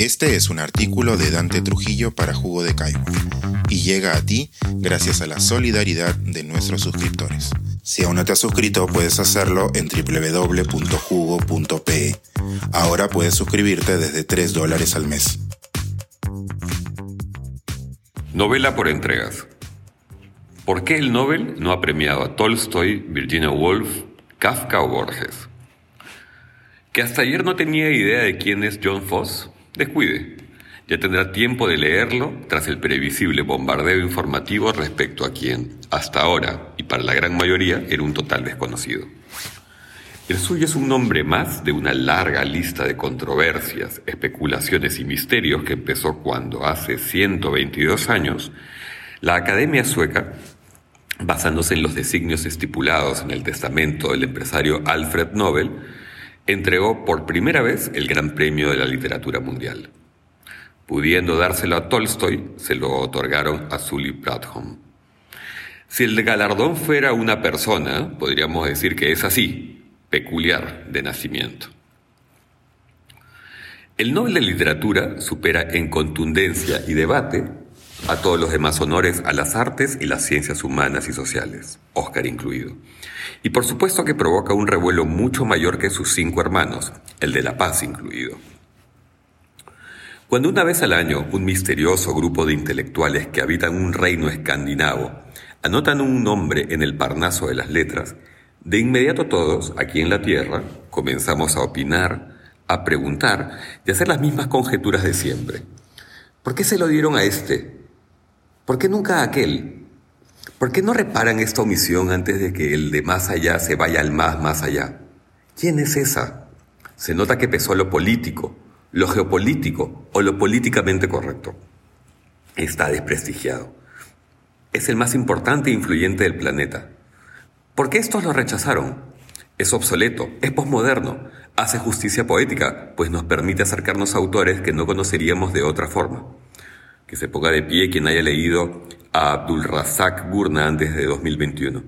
Este es un artículo de Dante Trujillo para Jugo de Caigua y llega a ti gracias a la solidaridad de nuestros suscriptores. Si aún no te has suscrito, puedes hacerlo en www.jugo.pe. Ahora puedes suscribirte desde 3 dólares al mes. Novela por entregas. ¿Por qué el Nobel no ha premiado a Tolstoy, Virginia Woolf, Kafka o Borges? Que hasta ayer no tenía idea de quién es John Foss, descuide. Ya tendrá tiempo de leerlo tras el previsible bombardeo informativo respecto a quien, hasta ahora, y para la gran mayoría, era un total desconocido. El suyo es un nombre más de una larga lista de controversias, especulaciones y misterios que empezó cuando, hace 122 años, la Academia Sueca, basándose en los designios estipulados en el testamento del empresario Alfred Nobel, entregó por primera vez el Gran Premio de la Literatura Mundial. Pudiendo dárselo a Tolstoy, se lo otorgaron a Sully Bradham. Si el galardón fuera una persona, podríamos decir que es así, peculiar de nacimiento. El Nobel de Literatura supera en contundencia y debate a todos los demás honores a las artes y las ciencias humanas y sociales, Oscar incluido. Y por supuesto que provoca un revuelo mucho mayor que sus cinco hermanos, el de la paz incluido. Cuando una vez al año un misterioso grupo de intelectuales que habitan un reino escandinavo anotan un nombre en el Parnaso de las letras, de inmediato todos, aquí en la Tierra, comenzamos a opinar, a preguntar y a hacer las mismas conjeturas de siempre. ¿Por qué se lo dieron a este? ¿Por qué nunca aquel? ¿Por qué no reparan esta omisión antes de que el de más allá se vaya al más más allá? ¿Quién es esa? Se nota que pesó lo político, lo geopolítico o lo políticamente correcto. Está desprestigiado. Es el más importante e influyente del planeta. ¿Por qué estos lo rechazaron? Es obsoleto, es posmoderno, hace justicia poética, pues nos permite acercarnos a autores que no conoceríamos de otra forma que se ponga de pie quien haya leído a Abdul Razak Gurna antes de 2021.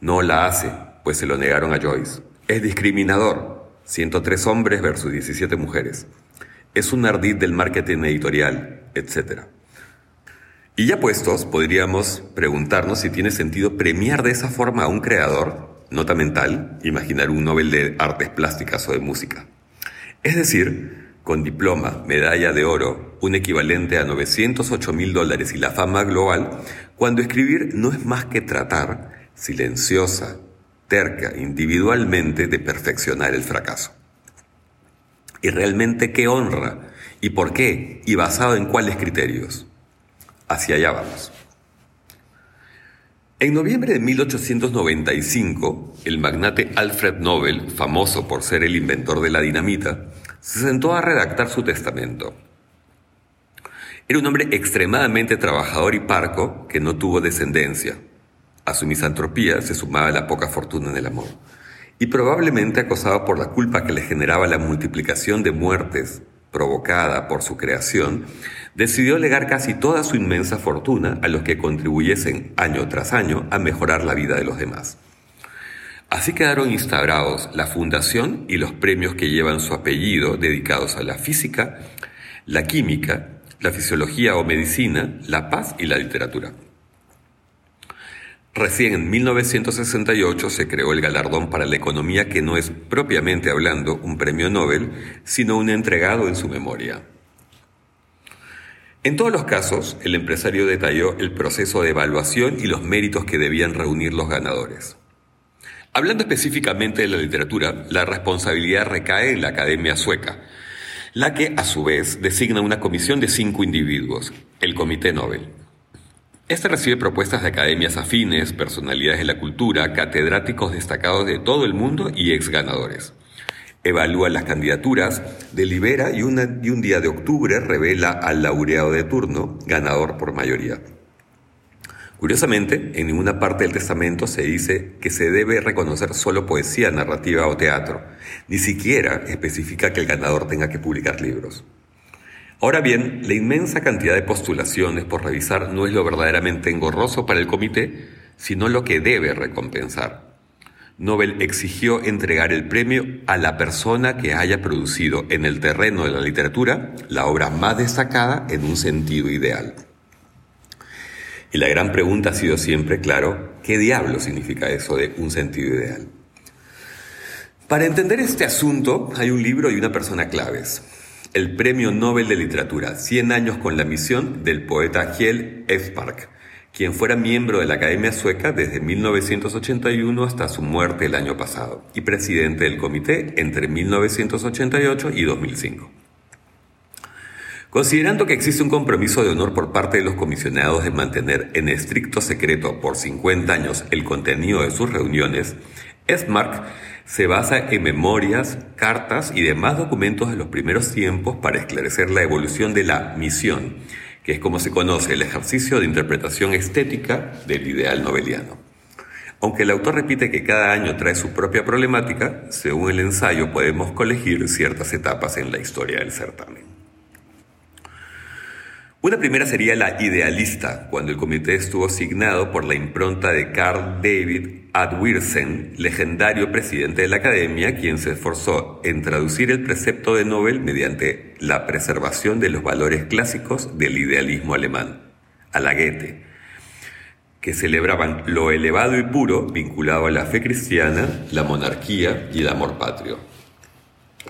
No la hace, pues se lo negaron a Joyce. Es discriminador. 103 hombres versus 17 mujeres. Es un ardid del marketing editorial, etc. Y ya puestos, podríamos preguntarnos si tiene sentido premiar de esa forma a un creador, nota mental, imaginar un Nobel de artes plásticas o de música. Es decir, con diploma, medalla de oro, un equivalente a 908 mil dólares y la fama global, cuando escribir no es más que tratar, silenciosa, terca, individualmente, de perfeccionar el fracaso. ¿Y realmente qué honra? ¿Y por qué? ¿Y basado en cuáles criterios? Hacia allá vamos. En noviembre de 1895, el magnate Alfred Nobel, famoso por ser el inventor de la dinamita, se sentó a redactar su testamento. Era un hombre extremadamente trabajador y parco que no tuvo descendencia. A su misantropía se sumaba la poca fortuna en el amor. Y probablemente acosado por la culpa que le generaba la multiplicación de muertes provocada por su creación, decidió legar casi toda su inmensa fortuna a los que contribuyesen año tras año a mejorar la vida de los demás. Así quedaron instaurados la fundación y los premios que llevan su apellido dedicados a la física, la química, la fisiología o medicina, la paz y la literatura. Recién en 1968 se creó el galardón para la economía que no es propiamente hablando un premio Nobel, sino un entregado en su memoria. En todos los casos, el empresario detalló el proceso de evaluación y los méritos que debían reunir los ganadores. Hablando específicamente de la literatura, la responsabilidad recae en la Academia Sueca, la que a su vez designa una comisión de cinco individuos, el Comité Nobel. Este recibe propuestas de academias afines, personalidades de la cultura, catedráticos destacados de todo el mundo y ex ganadores. Evalúa las candidaturas, delibera y, y un día de octubre revela al laureado de turno, ganador por mayoría. Curiosamente, en ninguna parte del testamento se dice que se debe reconocer solo poesía, narrativa o teatro. Ni siquiera especifica que el ganador tenga que publicar libros. Ahora bien, la inmensa cantidad de postulaciones por revisar no es lo verdaderamente engorroso para el comité, sino lo que debe recompensar. Nobel exigió entregar el premio a la persona que haya producido en el terreno de la literatura la obra más destacada en un sentido ideal. Y la gran pregunta ha sido siempre, claro, ¿qué diablo significa eso de un sentido ideal? Para entender este asunto hay un libro y una persona claves. El Premio Nobel de Literatura, 100 años con la misión del poeta Kjell Espark, quien fuera miembro de la Academia Sueca desde 1981 hasta su muerte el año pasado y presidente del comité entre 1988 y 2005. Considerando que existe un compromiso de honor por parte de los comisionados de mantener en estricto secreto por 50 años el contenido de sus reuniones, Esmark se basa en memorias, cartas y demás documentos de los primeros tiempos para esclarecer la evolución de la misión, que es como se conoce el ejercicio de interpretación estética del ideal noveliano. Aunque el autor repite que cada año trae su propia problemática, según el ensayo podemos colegir ciertas etapas en la historia del certamen. Una primera sería la idealista, cuando el comité estuvo asignado por la impronta de Carl David Adwirsen, legendario presidente de la Academia, quien se esforzó en traducir el precepto de Nobel mediante la preservación de los valores clásicos del idealismo alemán, a la Goethe, que celebraban lo elevado y puro vinculado a la fe cristiana, la monarquía y el amor patrio.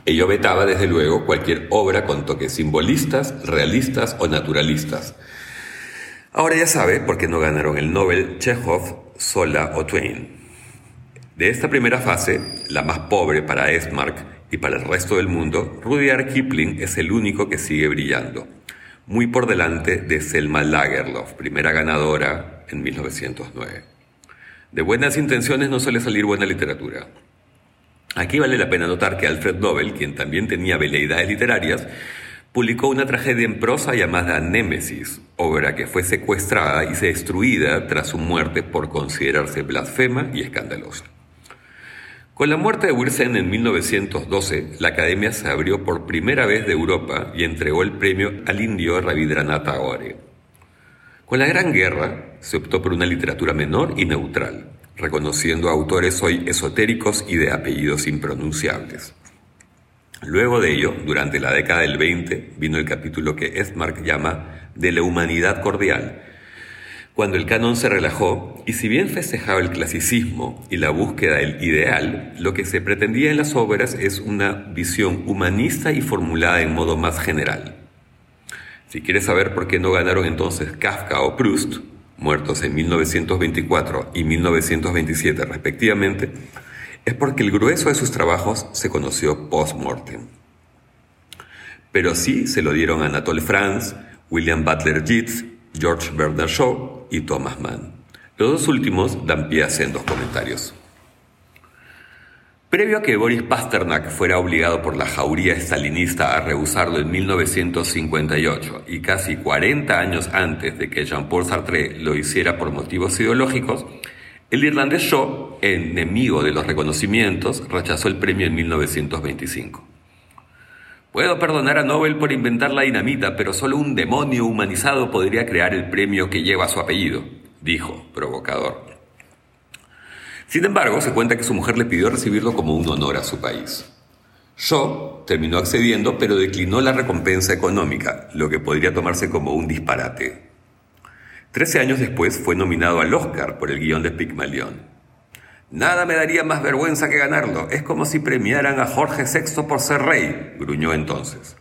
Ello vetaba, desde luego, cualquier obra con toques simbolistas, realistas o naturalistas. Ahora ya sabe por qué no ganaron el Nobel Chekhov, Sola o Twain. De esta primera fase, la más pobre para Esmark y para el resto del mundo, Rudyard Kipling es el único que sigue brillando, muy por delante de Selma Lagerlof, primera ganadora en 1909. De buenas intenciones no suele salir buena literatura. Aquí vale la pena notar que Alfred Nobel, quien también tenía veleidades literarias, publicó una tragedia en prosa llamada Némesis, obra que fue secuestrada y destruida tras su muerte por considerarse blasfema y escandalosa. Con la muerte de Wilson en 1912, la Academia se abrió por primera vez de Europa y entregó el premio al indio Rabindranath Tagore. Con la Gran Guerra se optó por una literatura menor y neutral, reconociendo autores hoy esotéricos y de apellidos impronunciables. Luego de ello, durante la década del 20, vino el capítulo que Esmark llama de la humanidad cordial, cuando el canon se relajó y si bien festejaba el clasicismo y la búsqueda del ideal, lo que se pretendía en las obras es una visión humanista y formulada en modo más general. Si quieres saber por qué no ganaron entonces Kafka o Proust, muertos en 1924 y 1927 respectivamente, es porque el grueso de sus trabajos se conoció post-mortem. Pero sí se lo dieron a Anatole France, William Butler Yeats, George Bernard Shaw y Thomas Mann. Los dos últimos dan pie a sendos comentarios. Previo a que Boris Pasternak fuera obligado por la jauría estalinista a rehusarlo en 1958 y casi 40 años antes de que Jean-Paul Sartre lo hiciera por motivos ideológicos, el irlandés Shaw, enemigo de los reconocimientos, rechazó el premio en 1925. Puedo perdonar a Nobel por inventar la dinamita, pero solo un demonio humanizado podría crear el premio que lleva su apellido, dijo, provocador. Sin embargo, se cuenta que su mujer le pidió recibirlo como un honor a su país. Shaw terminó accediendo, pero declinó la recompensa económica, lo que podría tomarse como un disparate. Trece años después fue nominado al Oscar por el guion de Pygmalion. Nada me daría más vergüenza que ganarlo. Es como si premiaran a Jorge VI por ser rey, gruñó entonces.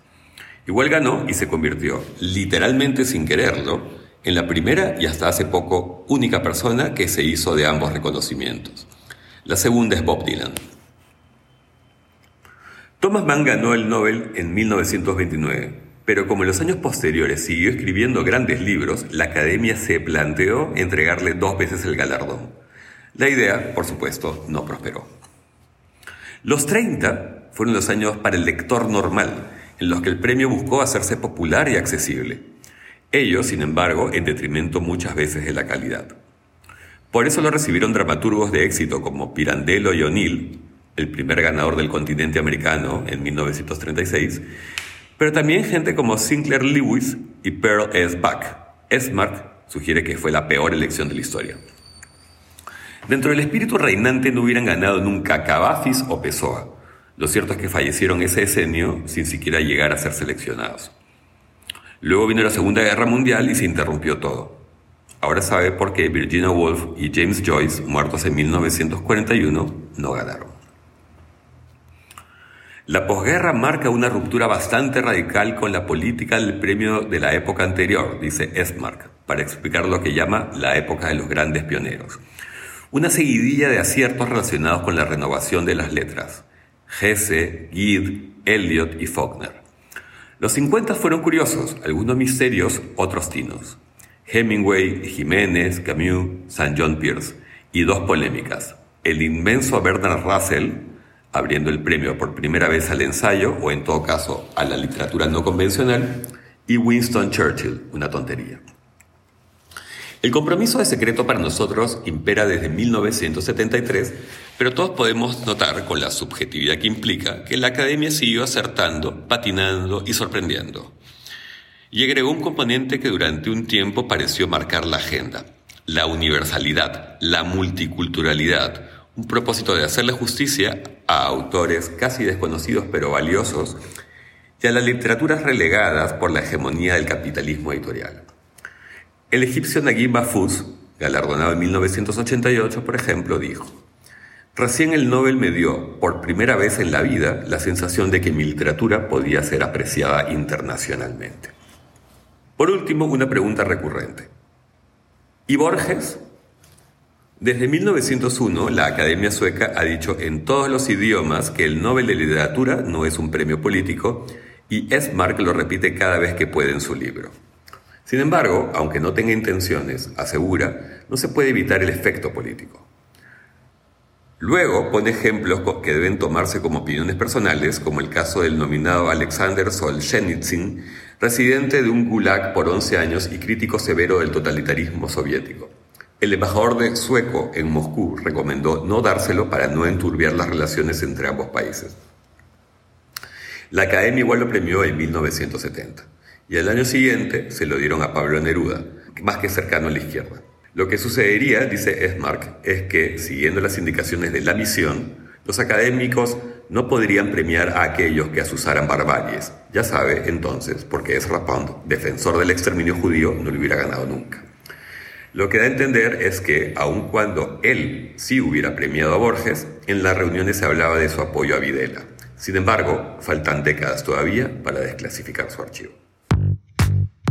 Igual ganó y se convirtió, literalmente sin quererlo, en la primera y hasta hace poco única persona que se hizo de ambos reconocimientos. La segunda es Bob Dylan. Thomas Mann ganó el Nobel en 1929, pero como en los años posteriores siguió escribiendo grandes libros, la Academia se planteó entregarle dos veces el galardón. La idea, por supuesto, no prosperó. Los 30 fueron los años para el lector normal, en los que el premio buscó hacerse popular y accesible. Ello, sin embargo, en detrimento muchas veces de la calidad. Por eso lo recibieron dramaturgos de éxito como Pirandello y O'Neill, el primer ganador del continente americano en 1936, pero también gente como Sinclair Lewis y Pearl S. Buck. Esmark sugiere que fue la peor elección de la historia. Dentro del espíritu reinante no hubieran ganado nunca Cavafis o Pessoa. Lo cierto es que fallecieron ese decenio sin siquiera llegar a ser seleccionados. Luego vino la Segunda Guerra Mundial y se interrumpió todo. Ahora sabe por qué Virginia Woolf y James Joyce, muertos en 1941, no ganaron. La posguerra marca una ruptura bastante radical con la política del premio de la época anterior, dice Esmark, para explicar lo que llama la época de los grandes pioneros. Una seguidilla de aciertos relacionados con la renovación de las letras. Hesse, Gide, Eliot y Faulkner. Los 50 fueron curiosos, algunos misterios, otros tinos. Hemingway, Jiménez, Camus, St. John Pierce. Y dos polémicas. El inmenso Bernard Russell, abriendo el premio por primera vez al ensayo, o en todo caso a la literatura no convencional, y Winston Churchill, una tontería. El compromiso de secreto para nosotros impera desde 1973, pero todos podemos notar con la subjetividad que implica que la academia siguió acertando, patinando y sorprendiendo. Y agregó un componente que durante un tiempo pareció marcar la agenda, la universalidad, la multiculturalidad, un propósito de hacerle justicia a autores casi desconocidos pero valiosos y a las literaturas relegadas por la hegemonía del capitalismo editorial. El egipcio Naguib Mahfouz, galardonado en 1988, por ejemplo, dijo, Recién el Nobel me dio, por primera vez en la vida, la sensación de que mi literatura podía ser apreciada internacionalmente. Por último, una pregunta recurrente. ¿Y Borges? Desde 1901, la Academia Sueca ha dicho en todos los idiomas que el Nobel de Literatura no es un premio político y Esmark lo repite cada vez que puede en su libro. Sin embargo, aunque no tenga intenciones, asegura, no se puede evitar el efecto político. Luego pone ejemplos que deben tomarse como opiniones personales, como el caso del nominado Alexander Solzhenitsyn, residente de un gulag por 11 años y crítico severo del totalitarismo soviético. El embajador de sueco en Moscú recomendó no dárselo para no enturbiar las relaciones entre ambos países. La academia igual lo premió en 1970 y al año siguiente se lo dieron a Pablo Neruda, más que cercano a la izquierda. Lo que sucedería, dice Esmark, es que, siguiendo las indicaciones de la misión, los académicos no podrían premiar a aquellos que asusaran barbaries. Ya sabe, entonces, porque es Rapond, defensor del exterminio judío, no le hubiera ganado nunca. Lo que da a entender es que, aun cuando él sí hubiera premiado a Borges, en las reuniones se hablaba de su apoyo a Videla. Sin embargo, faltan décadas todavía para desclasificar su archivo.